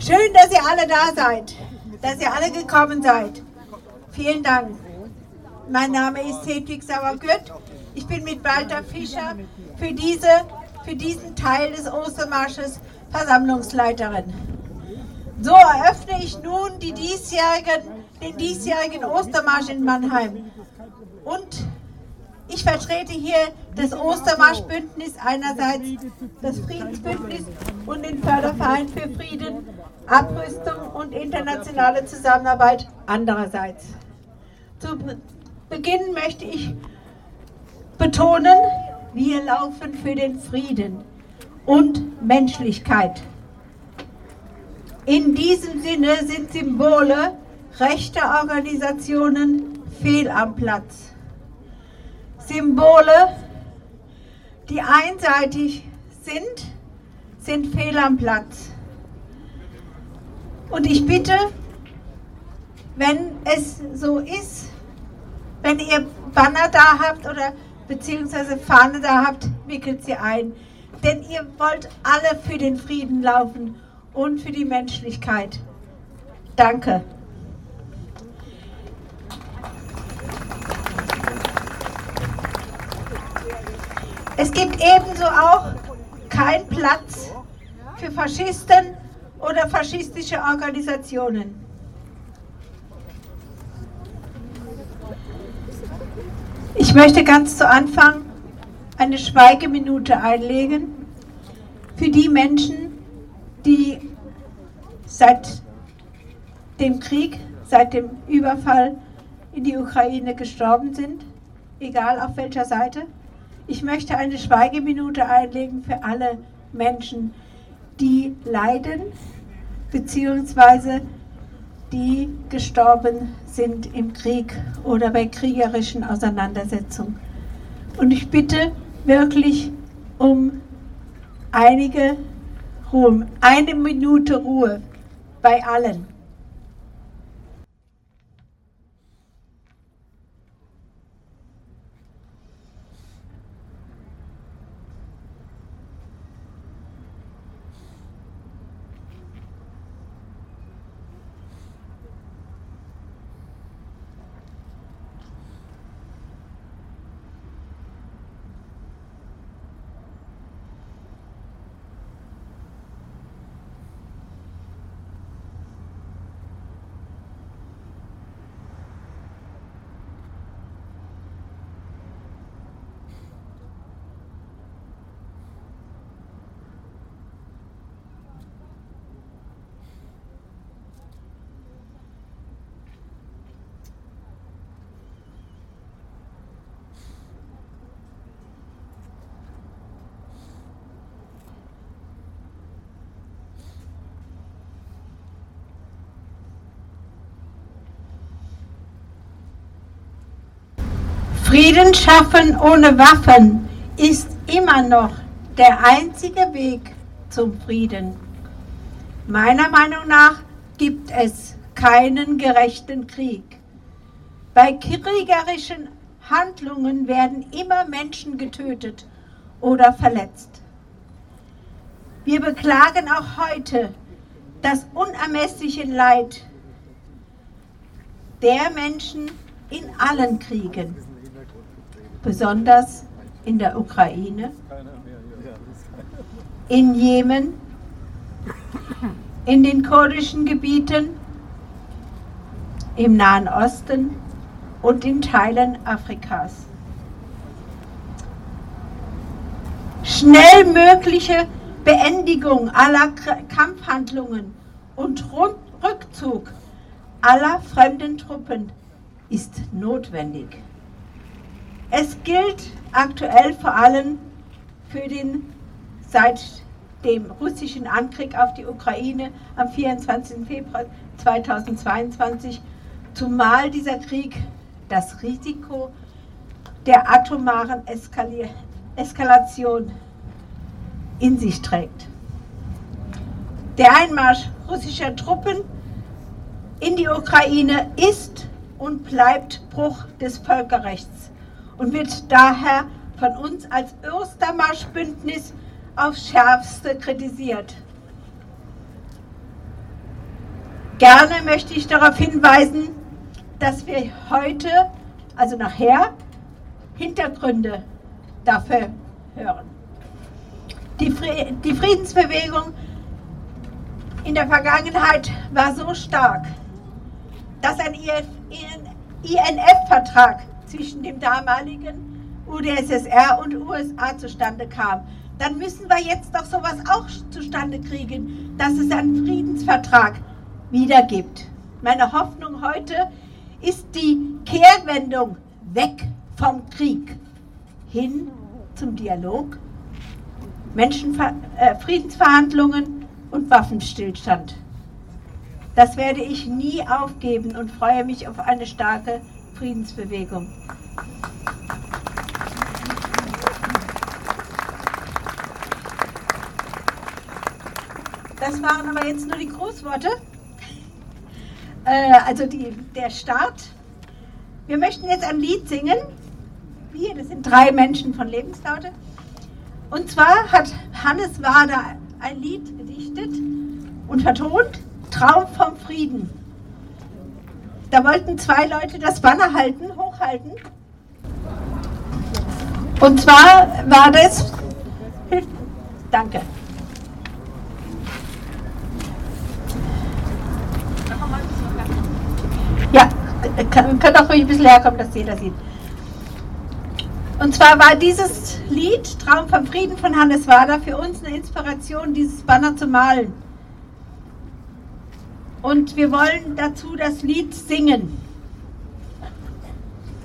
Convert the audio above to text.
Schön, dass ihr alle da seid, dass ihr alle gekommen seid. Vielen Dank. Mein Name ist Hedwig Sauergürt. Ich bin mit Walter Fischer für, diese, für diesen Teil des Ostermarsches Versammlungsleiterin. So eröffne ich nun die diesjährigen, den diesjährigen Ostermarsch in Mannheim. Und ich vertrete hier das Ostermarschbündnis einerseits, das Friedensbündnis und den Förderverein für Frieden, Abrüstung und internationale Zusammenarbeit andererseits. Zu Beginn möchte ich betonen, wir laufen für den Frieden und Menschlichkeit. In diesem Sinne sind Symbole rechter Organisationen fehl am Platz. Symbole, die einseitig sind, sind fehl am Platz. Und ich bitte, wenn es so ist, wenn ihr Banner da habt oder beziehungsweise Fahne da habt, wickelt sie ein. Denn ihr wollt alle für den Frieden laufen und für die Menschlichkeit. Danke. Es gibt ebenso auch keinen Platz für Faschisten oder faschistische Organisationen. Ich möchte ganz zu Anfang eine Schweigeminute einlegen für die Menschen, die seit dem Krieg, seit dem Überfall in die Ukraine gestorben sind, egal auf welcher Seite. Ich möchte eine Schweigeminute einlegen für alle Menschen, die leiden, beziehungsweise die gestorben sind im Krieg oder bei kriegerischen Auseinandersetzungen. Und ich bitte wirklich um einige Ruhe, eine Minute Ruhe bei allen. Frieden schaffen ohne Waffen ist immer noch der einzige Weg zum Frieden. Meiner Meinung nach gibt es keinen gerechten Krieg. Bei kriegerischen Handlungen werden immer Menschen getötet oder verletzt. Wir beklagen auch heute das unermessliche Leid der Menschen in allen Kriegen besonders in der Ukraine, in Jemen, in den kurdischen Gebieten, im Nahen Osten und in Teilen Afrikas. Schnell mögliche Beendigung aller Kampfhandlungen und Rückzug aller fremden Truppen ist notwendig. Es gilt aktuell vor allem für den seit dem russischen Angriff auf die Ukraine am 24. Februar 2022, zumal dieser Krieg das Risiko der atomaren Eskalier Eskalation in sich trägt. Der Einmarsch russischer Truppen in die Ukraine ist und bleibt Bruch des Völkerrechts und wird daher von uns als Östermarschbündnis aufs Schärfste kritisiert. Gerne möchte ich darauf hinweisen, dass wir heute, also nachher, Hintergründe dafür hören. Die, Friedensbewegung in der Vergangenheit war so stark, dass ein INF-Vertrag zwischen dem damaligen UdSSR und USA zustande kam. Dann müssen wir jetzt doch sowas auch zustande kriegen, dass es einen Friedensvertrag wieder gibt. Meine Hoffnung heute ist die Kehrwendung weg vom Krieg hin zum Dialog, Menschenver äh, Friedensverhandlungen und Waffenstillstand. Das werde ich nie aufgeben und freue mich auf eine starke Friedensbewegung. Das waren aber jetzt nur die Grußworte, äh, also die, der Start. Wir möchten jetzt ein Lied singen. Wir, das sind drei Menschen von Lebenslaute. Und zwar hat Hannes Wader ein Lied gedichtet und vertont, Traum vom Frieden. Da wollten zwei Leute das Banner halten, hochhalten. Und zwar war das. Danke. Ja, könnt auch ruhig ein bisschen herkommen, dass jeder sieht. Und zwar war dieses Lied Traum vom Frieden von Hannes Wader für uns eine Inspiration, dieses Banner zu malen. Und wir wollen dazu das Lied singen.